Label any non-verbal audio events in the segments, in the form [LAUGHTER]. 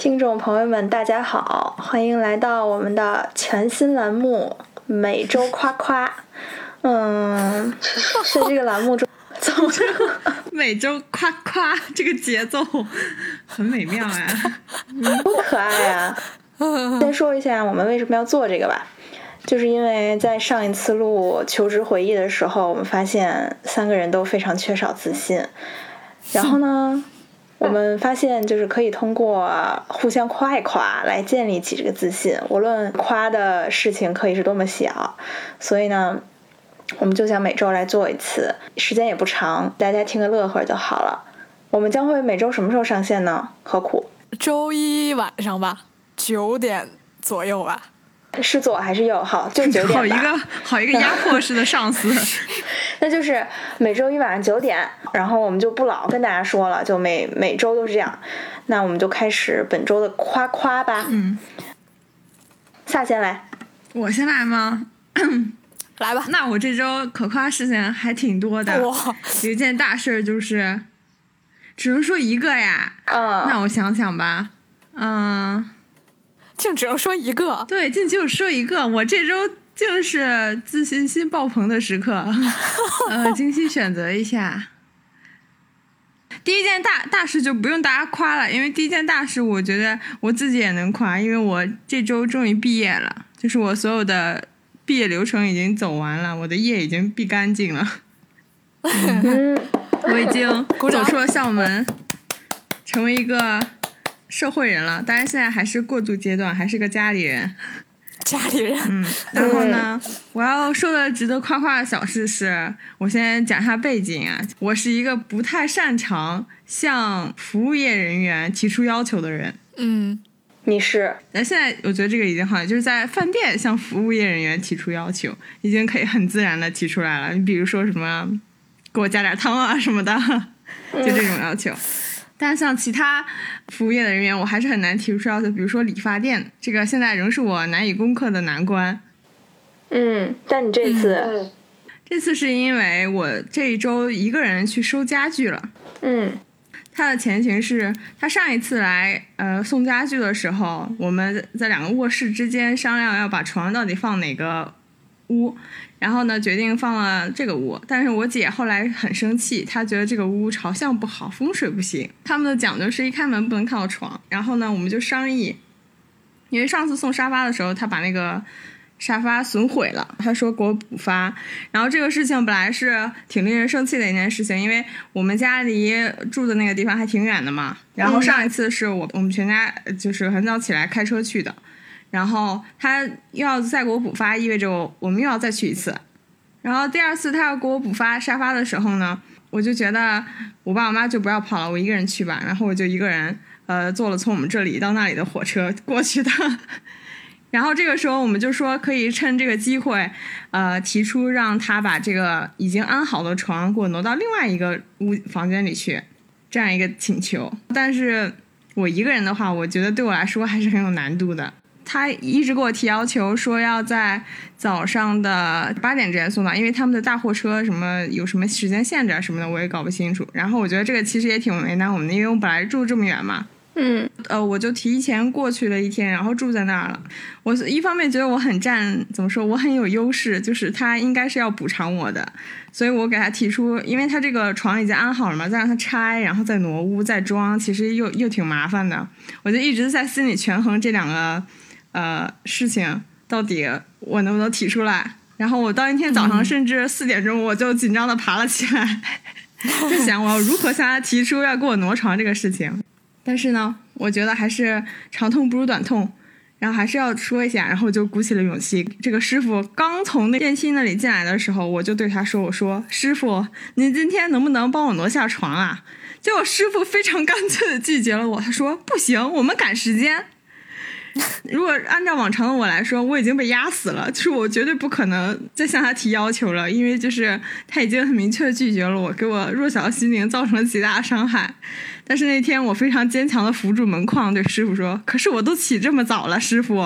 听众朋友们，大家好，欢迎来到我们的全新栏目《每周夸夸》。嗯，在这个栏目中，怎么每 [LAUGHS] [LAUGHS] 周夸夸这个节奏很美妙呀，多可爱呀！先说一下我们为什么要做这个吧，就是因为在上一次录求职回忆的时候，我们发现三个人都非常缺少自信，然后呢。我们发现，就是可以通过互相夸一夸来建立起这个自信，无论夸的事情可以是多么小。所以呢，我们就想每周来做一次，时间也不长，大家听个乐呵就好了。我们将会每周什么时候上线呢？何苦？周一晚上吧，九点左右吧。是左还是右？好，就九点。好一个好一个压迫 [LAUGHS] 式的上司。[LAUGHS] 那就是每周一晚上九点，然后我们就不老跟大家说了，就每每周都是这样。那我们就开始本周的夸夸吧。嗯。萨先来。我先来吗？[CLEARS THROAT] 来吧。那我这周可夸事情还挺多的。哇。有一件大事就是，只能说一个呀。嗯。那我想想吧。嗯。竟只能说一个，对，竟就说一个。我这周竟是自信心爆棚的时刻，呃，精心选择一下。第一件大大事就不用大家夸了，因为第一件大事我觉得我自己也能夸，因为我这周终于毕业了，就是我所有的毕业流程已经走完了，我的业已经毕干净了，[LAUGHS] 我已经走出了校门，成为一个。社会人了，当然现在还是过渡阶段，还是个家里人。[LAUGHS] 家里人，嗯。[LAUGHS] 然后呢，我要说的值得夸夸的小事是，我先讲一下背景啊。我是一个不太擅长向服务业人员提出要求的人。嗯，你是？那现在我觉得这个已经好，就是在饭店向服务业人员提出要求，已经可以很自然的提出来了。你比如说什么，给我加点汤啊什么的，[LAUGHS] 就这种要求。但像其他服务业的人员，我还是很难提出要求。比如说理发店，这个现在仍是我难以攻克的难关。嗯，但你这次，这次是因为我这一周一个人去收家具了。嗯，他的前情是他上一次来呃送家具的时候，我们在两个卧室之间商量要把床到底放哪个屋。然后呢，决定放了这个屋，但是我姐后来很生气，她觉得这个屋朝向不好，风水不行。他们的讲究是一开门不能看到床。然后呢，我们就商议，因为上次送沙发的时候，她把那个沙发损毁了，他说给我补发。然后这个事情本来是挺令人生气的一件事情，因为我们家离住的那个地方还挺远的嘛。然后上一次是我我们全家就是很早起来开车去的。然后他又要再给我补发，意味着我我们又要再去一次。然后第二次他要给我补发沙发的时候呢，我就觉得我爸我妈就不要跑了，我一个人去吧。然后我就一个人呃坐了从我们这里到那里的火车过去的。[LAUGHS] 然后这个时候我们就说可以趁这个机会，呃提出让他把这个已经安好的床给我挪到另外一个屋房间里去，这样一个请求。但是我一个人的话，我觉得对我来说还是很有难度的。他一直给我提要求，说要在早上的八点之前送到，因为他们的大货车什么有什么时间限制啊什么的，我也搞不清楚。然后我觉得这个其实也挺为难我们的，因为我本来住这么远嘛。嗯，呃，我就提前过去了一天，然后住在那儿了。我一方面觉得我很占，怎么说，我很有优势，就是他应该是要补偿我的，所以我给他提出，因为他这个床已经安好了嘛，再让他拆，然后再挪屋再装，其实又又挺麻烦的。我就一直在心里权衡这两个。呃，事情到底我能不能提出来？然后我当一天早上甚至四点钟我就紧张的爬了起来，[LAUGHS] 就想我要如何向他提出要给我挪床这个事情。但是呢，我觉得还是长痛不如短痛，然后还是要说一下，然后就鼓起了勇气。这个师傅刚从那电梯那里进来的时候，我就对他说：“我说师傅，您今天能不能帮我挪下床啊？”结果师傅非常干脆的拒绝了我，他说：“不行，我们赶时间。” [LAUGHS] 如果按照往常的我来说，我已经被压死了，就是我绝对不可能再向他提要求了，因为就是他已经很明确的拒绝了我，给我弱小的心灵造成了极大的伤害。但是那天我非常坚强的扶住门框，对师傅说：“可是我都起这么早了，师傅，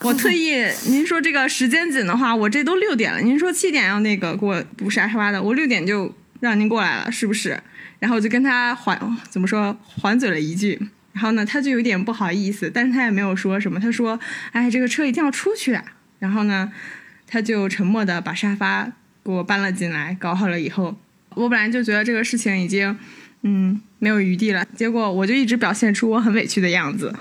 我特意您说这个时间紧的话，我这都六点了，您说七点要那个给我补沙发的，我六点就让您过来了，是不是？”然后我就跟他还怎么说还嘴了一句。然后呢，他就有点不好意思，但是他也没有说什么。他说：“哎，这个车一定要出去啊。”然后呢，他就沉默的把沙发给我搬了进来，搞好了以后，我本来就觉得这个事情已经，嗯，没有余地了。结果我就一直表现出我很委屈的样子，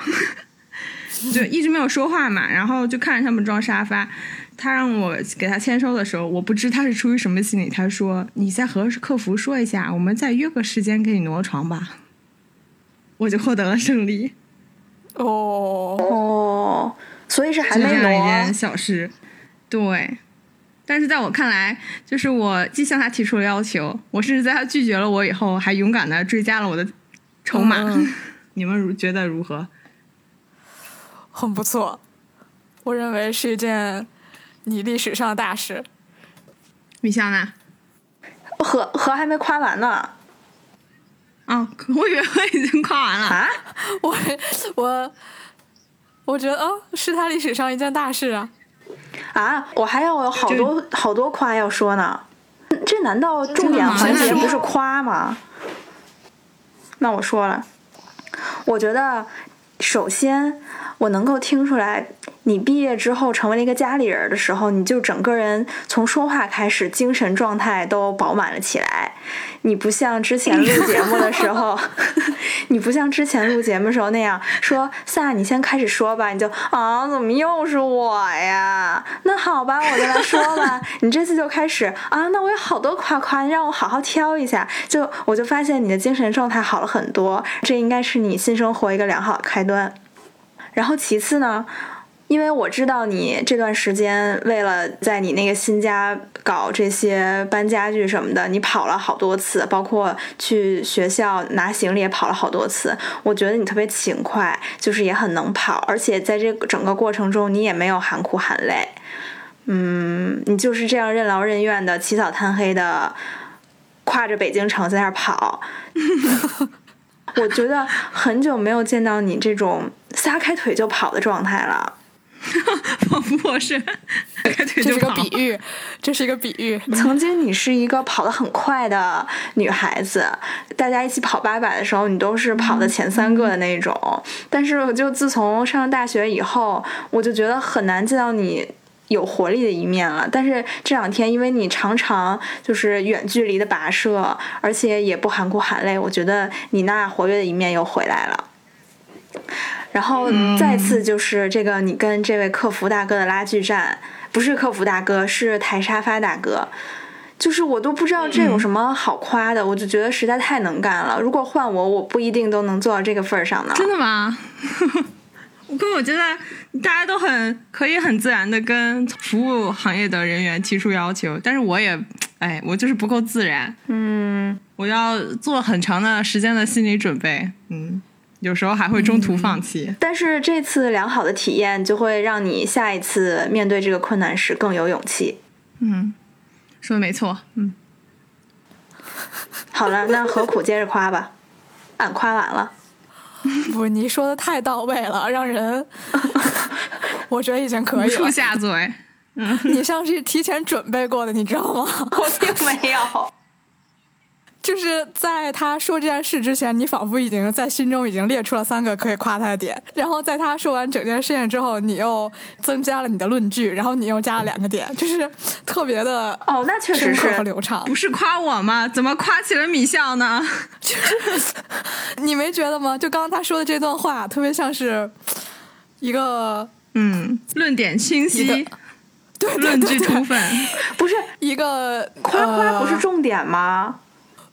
[LAUGHS] 就一直没有说话嘛。然后就看着他们装沙发。他让我给他签收的时候，我不知他是出于什么心理。他说：“你再和客服说一下，我们再约个时间给你挪床吧。”我就获得了胜利。哦哦，所以是还没就这样一件。小事，对。但是在我看来，就是我既向他提出了要求，我甚至在他拒绝了我以后，还勇敢的追加了我的筹码。嗯 [LAUGHS] 你们如觉得如何？很不错，我认为是一件你历史上的大事。米香呢？和和还没夸完呢哦，[LAUGHS] 我以为我已经夸完了。啊！[LAUGHS] 我我我觉得，哦，是他历史上一件大事啊。啊，我还要有好多好多夸要说呢。这难道重点环节不是夸吗？那我说了，我觉得首先我能够听出来，你毕业之后成为了一个家里人的时候，你就整个人从说话开始，精神状态都饱满了起来。你不像之前录节目的时候，[LAUGHS] 你不像之前录节目的时候那样说，萨，你先开始说吧，你就啊，怎么又是我呀？那好吧，我就来说吧。[LAUGHS] 你这次就开始啊，那我有好多夸夸，你让我好好挑一下。就我就发现你的精神状态好了很多，这应该是你新生活一个良好的开端。然后其次呢，因为我知道你这段时间为了在你那个新家搞这些搬家具什么的，你跑了好多次，包括去学校拿行李也跑了好多次。我觉得你特别勤快，就是也很能跑，而且在这整个过程中你也没有喊苦喊累。嗯，你就是这样任劳任怨的，起早贪黑的，跨着北京城在那儿跑。[LAUGHS] 我觉得很久没有见到你这种撒开腿就跑的状态了。[LAUGHS] 仿佛我是就是个。比喻，[LAUGHS] 这是一个比喻。曾经你是一个跑得很快的女孩子，大家一起跑八百的时候，你都是跑的前三个的那种。但是，我就自从上了大学以后，我就觉得很难见到你有活力的一面了。但是这两天，因为你常常就是远距离的跋涉，而且也不喊苦喊累，我觉得你那活跃的一面又回来了。然后再次就是这个，你跟这位客服大哥的拉锯战，不是客服大哥，是抬沙发大哥。就是我都不知道这有什么好夸的，我就觉得实在太能干了。如果换我，我不一定都能做到这个份儿上呢。真的吗？可我觉得大家都很可以很自然的跟服务行业的人员提出要求，但是我也，哎，我就是不够自然，嗯，我要做很长的时间的心理准备，嗯，有时候还会中途放弃。但是这次良好的体验就会让你下一次面对这个困难时更有勇气。嗯，说的没错，嗯，好了，那何苦接着夸吧，俺夸完了。[LAUGHS] 不，你说的太到位了，让人 [LAUGHS] 我觉得已经可以了。下嘴。你像是提前准备过的，你知道吗？[LAUGHS] 我并没有。就是在他说这件事之前，你仿佛已经在心中已经列出了三个可以夸他的点，然后在他说完整件事情之后，你又增加了你的论据，然后你又加了两个点，就是特别的哦，那确实是。流畅。不是夸我吗？怎么夸起了米笑呢？你没觉得吗？就刚刚他说的这段话，特别像是一个嗯，论点清晰个，[LAUGHS] 对对论据充分。[LAUGHS] 不是一个夸夸不是呃重点吗？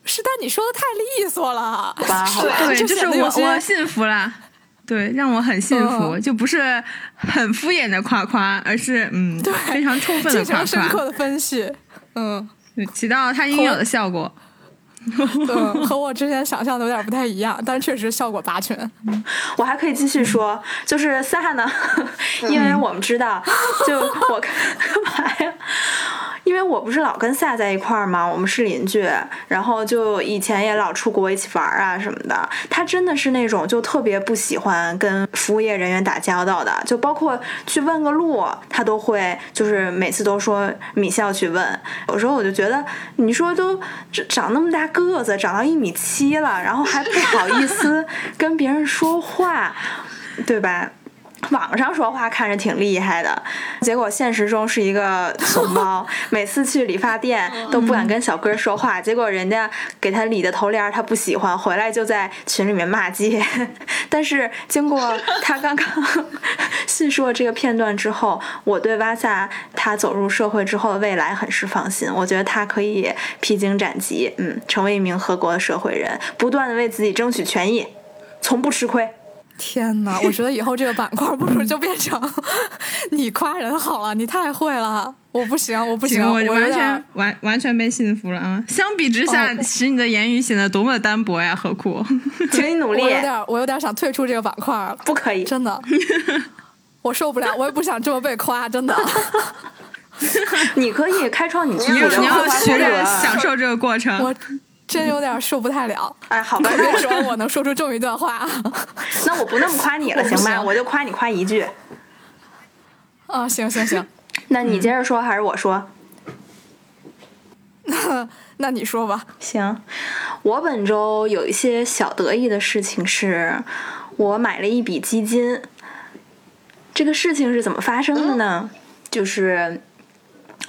是，但你说的太利索了。[LAUGHS] 对，就就是我我幸福了。对，让我很幸福，嗯就不是很敷衍的夸夸，而是嗯，对非常充分的夸进行了深刻，的分析，嗯起到它应有的效果。[LAUGHS] 嗯，[LAUGHS] 和我之前想象的有点不太一样，但是确实效果拔群。我还可以继续说，就是萨呢，[LAUGHS] 因为我们知道，就我干嘛呀？因为我不是老跟萨在一块儿嘛，我们是邻居，然后就以前也老出国一起玩啊什么的。他真的是那种就特别不喜欢跟服务业人员打交道的，就包括去问个路，他都会就是每次都说米笑去问。有时候我就觉得，你说都长那么大个子，长到一米七了，然后还不好意思跟别人说话，对吧？网上说话看着挺厉害的，结果现实中是一个 [LAUGHS] 怂包。每次去理发店都不敢跟小哥说话，结果人家给他理的头帘他不喜欢，回来就在群里面骂街。[LAUGHS] 但是经过他刚刚 [LAUGHS] 叙述这个片段之后，我对瓦萨他走入社会之后的未来很是放心。我觉得他可以披荆斩棘，嗯，成为一名合格的社会人，不断的为自己争取权益，从不吃亏。天哪！[LAUGHS] 我觉得以后这个板块不如就变成 [LAUGHS] 你夸人好了，你太会了，我不行，我不行，我完全完完全被信服了啊！相比之下，使你的言语显得多么的单薄呀，何苦？[LAUGHS] 请你努力。我有点，我有点想退出这个板块了。不可以，真的，我受不了，我也不想这么被夸，真的。你可以开创你自己的，你要学着享受这个过程。我。真有点受不太了，哎，好吧，别说我能说出这么一段话，[LAUGHS] 那我不那么夸你了，[LAUGHS] 行吧？我就夸你夸一句。啊，行行行，那你接着说还是我说？那 [LAUGHS] 那你说吧。行，我本周有一些小得意的事情，是我买了一笔基金。这个事情是怎么发生的呢？就是。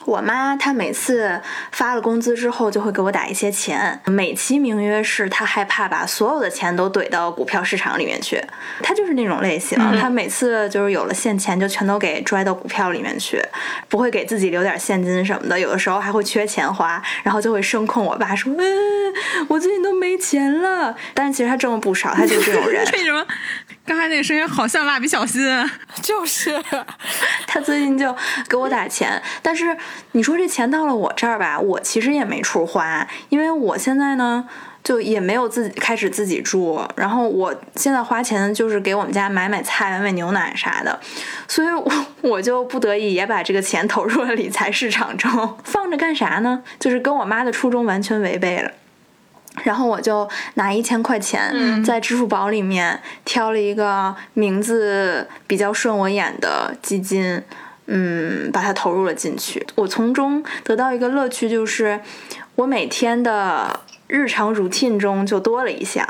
我妈她每次发了工资之后，就会给我打一些钱，美其名曰是她害怕把所有的钱都怼到股票市场里面去。她就是那种类型，她每次就是有了现钱就全都给拽到股票里面去，不会给自己留点现金什么的。有的时候还会缺钱花，然后就会声控我爸说：“嗯，我最近都没钱了。”但是其实他挣了不少，他就是这种人。[LAUGHS] 为什么？刚才那个声音好像蜡笔小新，[LAUGHS] 就是 [LAUGHS] 他最近就给我打钱，但是你说这钱到了我这儿吧，我其实也没处花，因为我现在呢就也没有自己开始自己住，然后我现在花钱就是给我们家买买菜、买买牛奶啥的，所以我我就不得已也把这个钱投入了理财市场中，放着干啥呢？就是跟我妈的初衷完全违背了。然后我就拿一千块钱在支付宝里面挑了一个名字比较顺我眼的基金，嗯，把它投入了进去。我从中得到一个乐趣，就是我每天的日常 routine 中就多了一项。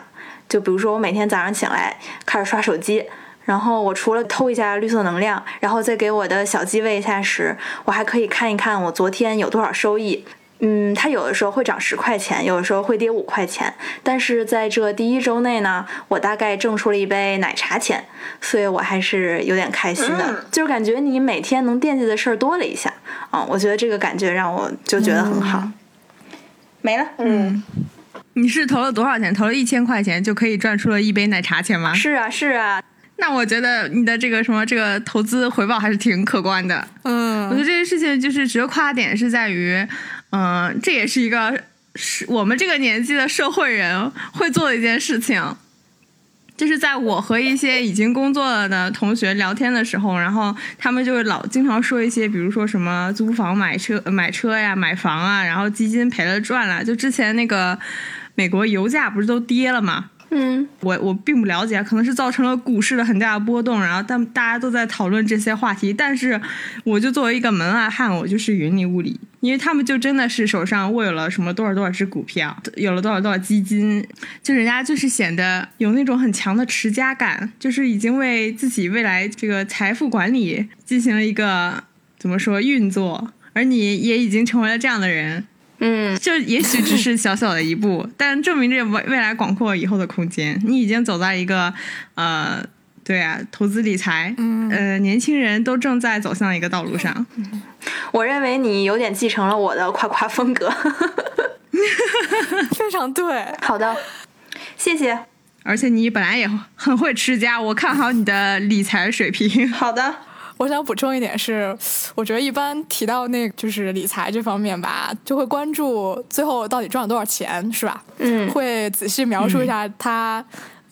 就比如说，我每天早上醒来开始刷手机，然后我除了偷一下绿色能量，然后再给我的小鸡喂一下食，我还可以看一看我昨天有多少收益。嗯，它有的时候会涨十块钱，有的时候会跌五块钱，但是在这第一周内呢，我大概挣出了一杯奶茶钱，所以我还是有点开心的，就是感觉你每天能惦记的事儿多了一下，啊，我觉得这个感觉让我就觉得很好。没了，嗯，你是投了多少钱？投了一千块钱就可以赚出了一杯奶茶钱吗？是啊，是啊。那我觉得你的这个什么这个投资回报还是挺可观的。嗯，我觉得这件事情就是值得夸点是在于。嗯，这也是一个是我们这个年纪的社会人会做的一件事情，就是在我和一些已经工作了的同学聊天的时候，然后他们就会老经常说一些，比如说什么租房、买车、买车呀、买房啊，然后基金赔了赚了。就之前那个美国油价不是都跌了吗？嗯，我我并不了解，可能是造成了股市的很大的波动，然后但大家都在讨论这些话题，但是我就作为一个门外汉，我就是云里雾里，因为他们就真的是手上握有了什么多少多少只股票，有了多少多少基金，就人家就是显得有那种很强的持家感，就是已经为自己未来这个财富管理进行了一个怎么说运作，而你也已经成为了这样的人。嗯，[LAUGHS] 就也许只是小小的一步，但证明这未未来广阔以后的空间。你已经走在一个，呃，对啊，投资理财，嗯呃，年轻人都正在走向一个道路上。我认为你有点继承了我的夸夸风格，[LAUGHS] 非常对。好的，谢谢。而且你本来也很会持家，我看好你的理财水平。好的。我想补充一点是，我觉得一般提到那就是理财这方面吧，就会关注最后到底赚了多少钱，是吧？嗯，会仔细描述一下他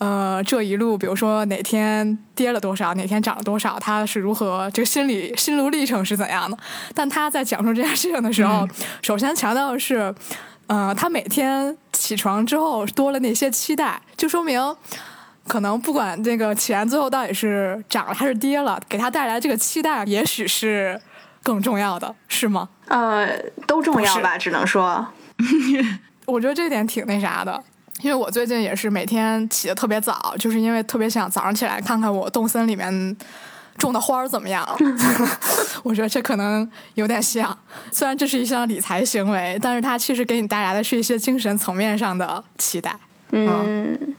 呃，这一路，比如说哪天跌了多少，哪天涨了多少，他是如何这个心理心路历程是怎样的？但他在讲述这件事情的时候，首先强调的是，呃，他每天起床之后多了那些期待，就说明可能不管这个钱最后到底是涨了还是跌了，给他带来这个期待，也许是更重要的，是吗？呃，都重要吧，只能说，[LAUGHS] 我觉得这点挺那啥的，因为我最近也是每天起得特别早，就是因为特别想早上起来看看我动森里面种的花儿怎么样。[LAUGHS] [LAUGHS] 我觉得这可能有点像，虽然这是一项理财行为，但是它其实给你带来的是一些精神层面上的期待。嗯。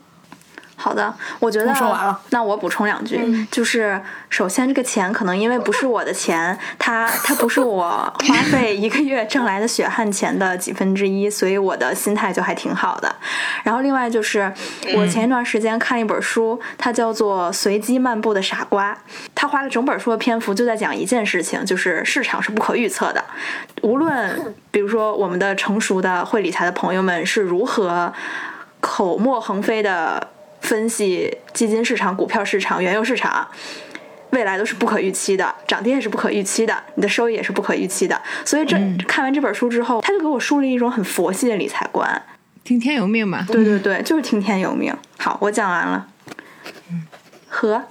好的，我觉得我说完了。那我补充两句，就是首先这个钱可能因为不是我的钱，它它不是我花费一个月挣来的血汗钱的几分之一，[LAUGHS] 所以我的心态就还挺好的。然后另外就是我前一段时间看一本书，它叫做《随机漫步的傻瓜》，它花了整本书的篇幅就在讲一件事情，就是市场是不可预测的。无论 [LAUGHS] 比如说我们的成熟的会理财的朋友们是如何口沫横飞的。分析基金市场、股票市场、原油市场，未来都是不可预期的，涨跌也是不可预期的，你的收益也是不可预期的。所以这、看完这本书之后，他就给我树立一种很佛系的理财观。听天由命嘛。对对对，就是听天由命。好，我讲完了。和，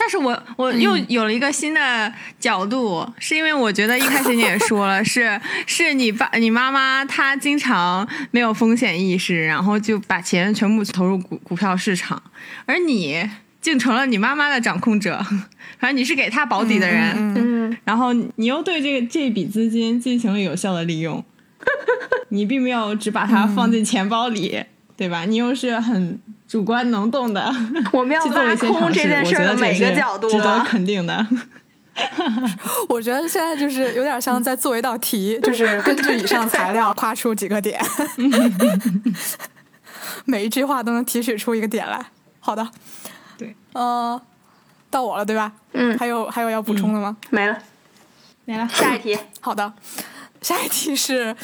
但是我我又有了一个新的角度，是因为我觉得一开始你也说了，是是你爸你妈妈她经常没有风险意识，然后就把钱全部投入股股票市场，而你竟成了你妈妈的掌控者，反正你是给她保底的人，嗯，然后你又对这个这笔资金进行了有效的利用，[LAUGHS] 你并没有只把它放进钱包里，对吧？你又是很主观能动的，[LAUGHS] 我们要挖空这件事儿的每个角度值得啊。肯定的。[LAUGHS] 我觉得现在就是有点像在做一道题，就是根据以上材料夸出几个点，[LAUGHS] 每一句话都能提取出一个点来。好的，对，呃，到我了，对吧？嗯还有还有要补充的吗？没了，没了，下一题。好的，[LAUGHS] 下一题是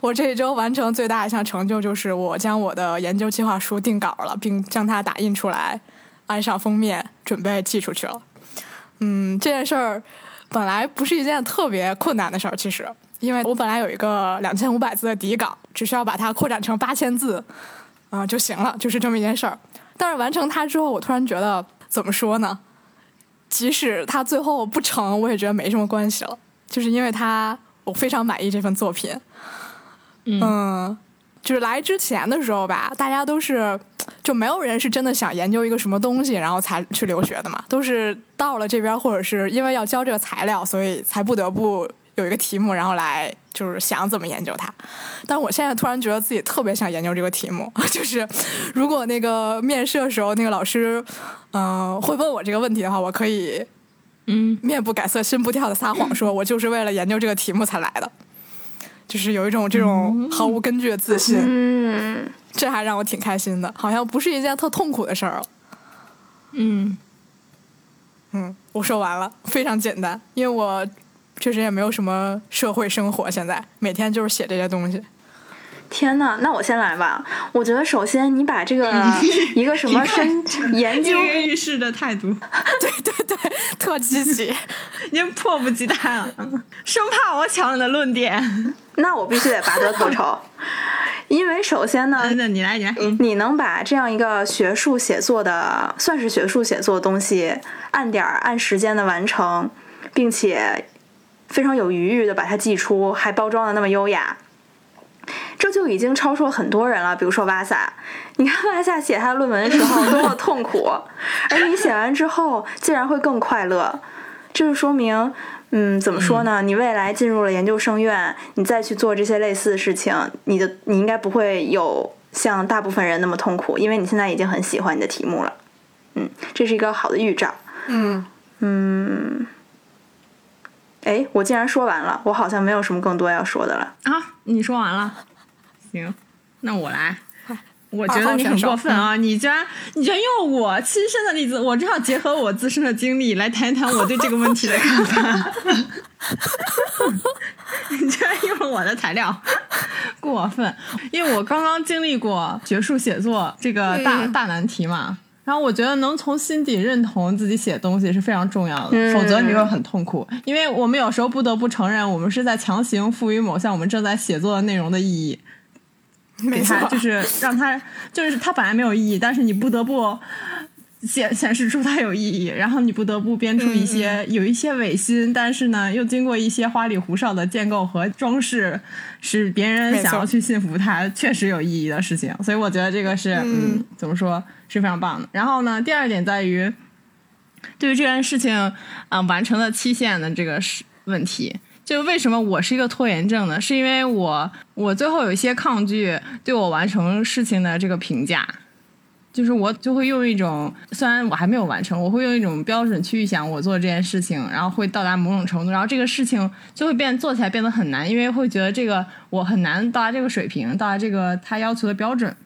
我这一周完成最大一项成就，就是我将我的研究计划书定稿了，并将它打印出来，安上封面，准备寄出去了。嗯，这件事儿本来不是一件特别困难的事儿，其实，因为我本来有一个两千五百字的底稿，只需要把它扩展成八千字，啊、就行了，就是这么一件事儿。但是完成它之后，我突然觉得，怎么说呢？即使它最后不成，我也觉得没什么关系了，就是因为它我非常满意这份作品。嗯，就是来之前的时候吧，大家都是就没有人是真的想研究一个什么东西，然后才去留学的嘛，都是到了这边，或者是因为要交这个材料，所以才不得不有一个题目，然后来就是想怎么研究它。但我现在突然觉得自己特别想研究这个题目，就是如果那个面试的时候那个老师，嗯、会问我这个问题的话，我可以嗯，面不改色心不跳的撒谎说，我就是为了研究这个题目才来的，就是有一种这种毫无根据的自信，嗯，这还让我挺开心的，好像不是一件特痛苦的事儿了。嗯，嗯，我说完了，非常简单，因为我确实也没有什么社会生活，现在每天就是写这些东西。天呐，那我先来吧。我觉得首先你把这个 [LAUGHS] 一个什么深研究跃跃欲试的态度，[LAUGHS] 对对对，特积极。[LAUGHS] 已经迫不及待了，生怕我抢你的论点。那我必须得拔得头筹，因为首先呢，那你来，你来。你能把这样一个学术写作的，算是学术写作的东西，按点儿按时间的完成，并且非常有余裕的把它寄出，还包装的那么优雅，这就已经超出了很多人了。比如说瓦萨，你看瓦萨写他的论文的时候多么痛苦，[LAUGHS] 而你写完之后竟然会更快乐，这就说明。嗯，怎么说呢？你未来进入了研究生院，你再去做这些类似的事情，你的你应该不会有像大部分人那么痛苦，因为你现在已经很喜欢你的题目了。嗯，这是一个好的预兆。嗯，嗯，哎，我竟然说完了，我好像没有什么更多要说的了。啊，你说完了，行，那我来。我觉得你很过分啊！你居然你居然用我亲身的例子，我正好结合我自身的经历来谈一谈我对这个问题的看法。[LAUGHS] 你居然用了我的材料，过分，因为我刚刚经历过学术写作这个大大难题嘛。然后我觉得能从心底认同自己写东西是非常重要的，否则你会很痛苦。因为我们有时候不得不承认，我们是在强行赋予某项我们正在写作的内容的意义，给他就是让他就是他本来没有意义，但是你不得不。显显示出它有意义，然后你不得不编出一些有一些违心，但是呢又经过一些花里胡哨的建构和装饰，使别人想要去信服它确实有意义的事情。所以我觉得这个是嗯怎么说是非常棒的。然后呢，第二点在于对于这件事情啊完成的期限的这个是问题，就为什么我是一个拖延症呢？是因为我我最后有一些抗拒对我完成事情的这个评价。就是我就会用一种，虽然我还没有完成，我会用一种标准去想我做这件事情，然后会到达某种程度，然后这个事情就会变做起来变得很难，因为会觉得这个我很难到达这个水平，到达这个他要求的标准，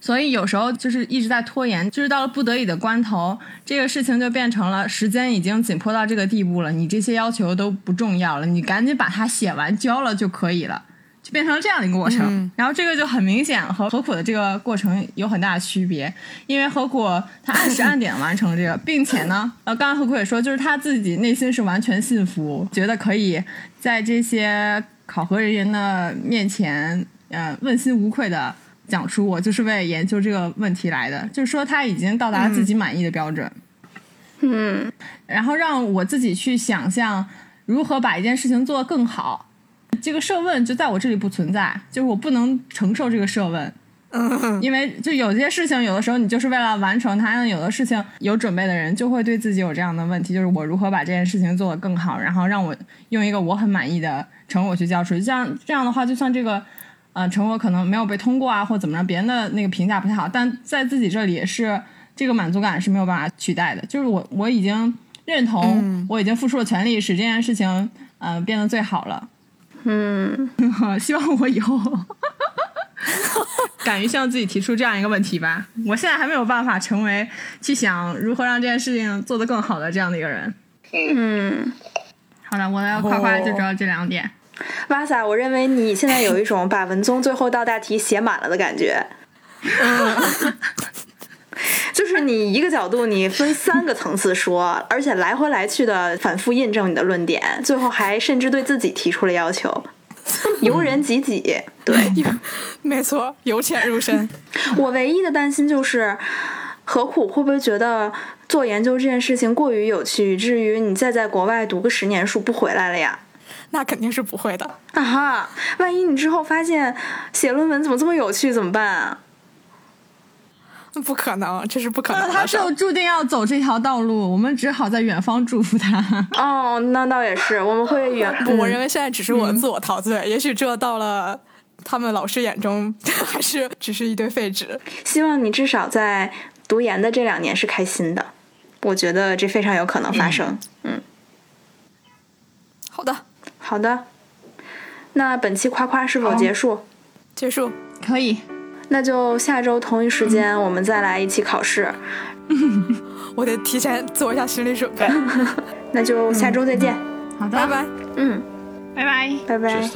所以有时候就是一直在拖延，就是到了不得已的关头，这个事情就变成了时间已经紧迫到这个地步了，你这些要求都不重要了，你赶紧把它写完交了就可以了。就变成了这样的一个过程，然后这个就很明显和何苦的这个过程有很大的区别，因为何苦他按时按点完成这个，并且呢，呃，刚刚何苦也说，就是他自己内心是完全信服，觉得可以在这些考核人员的面前，呃，问心无愧的讲出我就是为了研究这个问题来的，就是说他已经到达自己满意的标准，嗯，然后让我自己去想象如何把一件事情做得更好。这个设问就在我这里不存在，就是我不能承受这个设问，[LAUGHS] 因为就有些事情，有的时候你就是为了完成它，有的事情有准备的人就会对自己有这样的问题，就是我如何把这件事情做得更好，然后让我用一个我很满意的成果去交出去。这样这样的话，就算这个呃成果可能没有被通过啊，或怎么着，别人的那个评价不太好，但在自己这里是这个满足感是没有办法取代的。就是我我已经认同，我已经付出了全力，使这件事情嗯变得最好了。嗯，[LAUGHS] 希望我以后 [LAUGHS] 敢于向自己提出这样一个问题吧。我现在还没有办法成为去想如何让这件事情做得更好的这样的一个人。嗯，好的，我要夸夸就主要这两点。哇塞，我认为你现在有一种把文综最后道大题写满了的感觉。[LAUGHS] 就是你一个角度，你分三个层次说，而且来回来去的反复印证你的论点，最后还甚至对自己提出了要求，由人及己。对，[LAUGHS] 没错，由浅入深。[LAUGHS] 我唯一的担心就是，何苦会不会觉得做研究这件事情过于有趣，以至于你再在国外读个十年书不回来了呀？[LAUGHS] 那肯定是不会的啊哈！万一你之后发现写论文怎么这么有趣，怎么办啊？[LAUGHS] 不可能，这是不可能。他就注定要走这条道路，我们只好在远方祝福他。[LAUGHS] 哦，那倒也是，我们会远。我认为现在只是我自我陶醉，也许这到了他们老师眼中，[LAUGHS] 还是只是一堆废纸。希望你至少在读研的这两年是开心的，我觉得这非常有可能发生。嗯，好的，好的。那本期夸夸是否结束？结束，可以。那就下周同一时间，我们再来一起考试。[LAUGHS] 我得提前做一下心理准备。[LAUGHS] 那就下周再见。好的，拜拜。嗯，拜拜，拜拜。